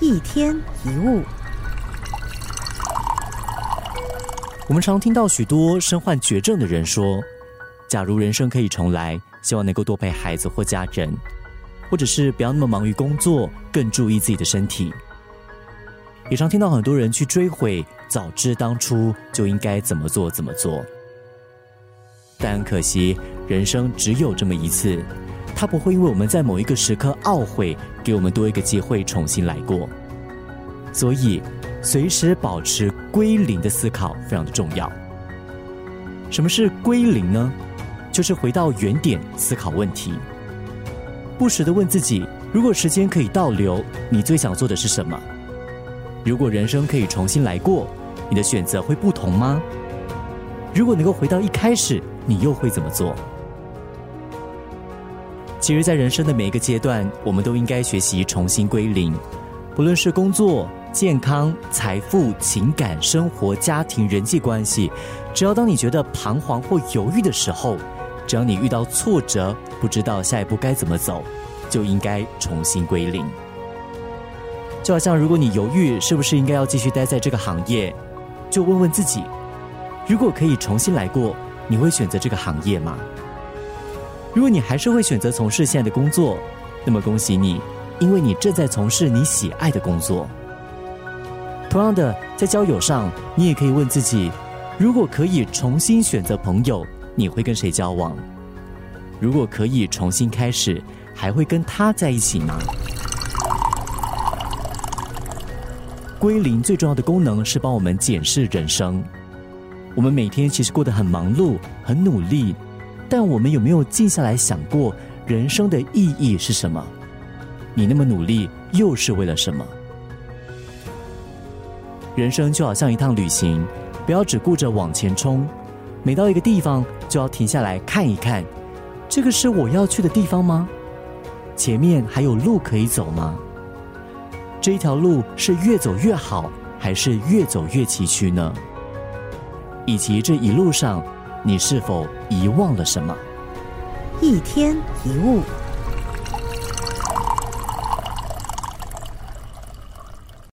一天一物，我们常听到许多身患绝症的人说：“假如人生可以重来，希望能够多陪孩子或家人，或者是不要那么忙于工作，更注意自己的身体。”也常听到很多人去追悔，早知当初就应该怎么做怎么做。但可惜，人生只有这么一次。他不会因为我们在某一个时刻懊悔，给我们多一个机会重新来过。所以，随时保持归零的思考非常的重要。什么是归零呢？就是回到原点思考问题，不时的问自己：如果时间可以倒流，你最想做的是什么？如果人生可以重新来过，你的选择会不同吗？如果能够回到一开始，你又会怎么做？其实，在人生的每一个阶段，我们都应该学习重新归零。不论是工作、健康、财富、情感、生活、家庭、人际关系，只要当你觉得彷徨或犹豫的时候，只要你遇到挫折，不知道下一步该怎么走，就应该重新归零。就好像，如果你犹豫是不是应该要继续待在这个行业，就问问自己：如果可以重新来过，你会选择这个行业吗？如果你还是会选择从事现在的工作，那么恭喜你，因为你正在从事你喜爱的工作。同样的，在交友上，你也可以问自己：如果可以重新选择朋友，你会跟谁交往？如果可以重新开始，还会跟他在一起吗？归零最重要的功能是帮我们检视人生。我们每天其实过得很忙碌，很努力。但我们有没有静下来想过人生的意义是什么？你那么努力又是为了什么？人生就好像一趟旅行，不要只顾着往前冲，每到一个地方就要停下来看一看，这个是我要去的地方吗？前面还有路可以走吗？这一条路是越走越好，还是越走越崎岖呢？以及这一路上。你是否遗忘了什么？一天一物。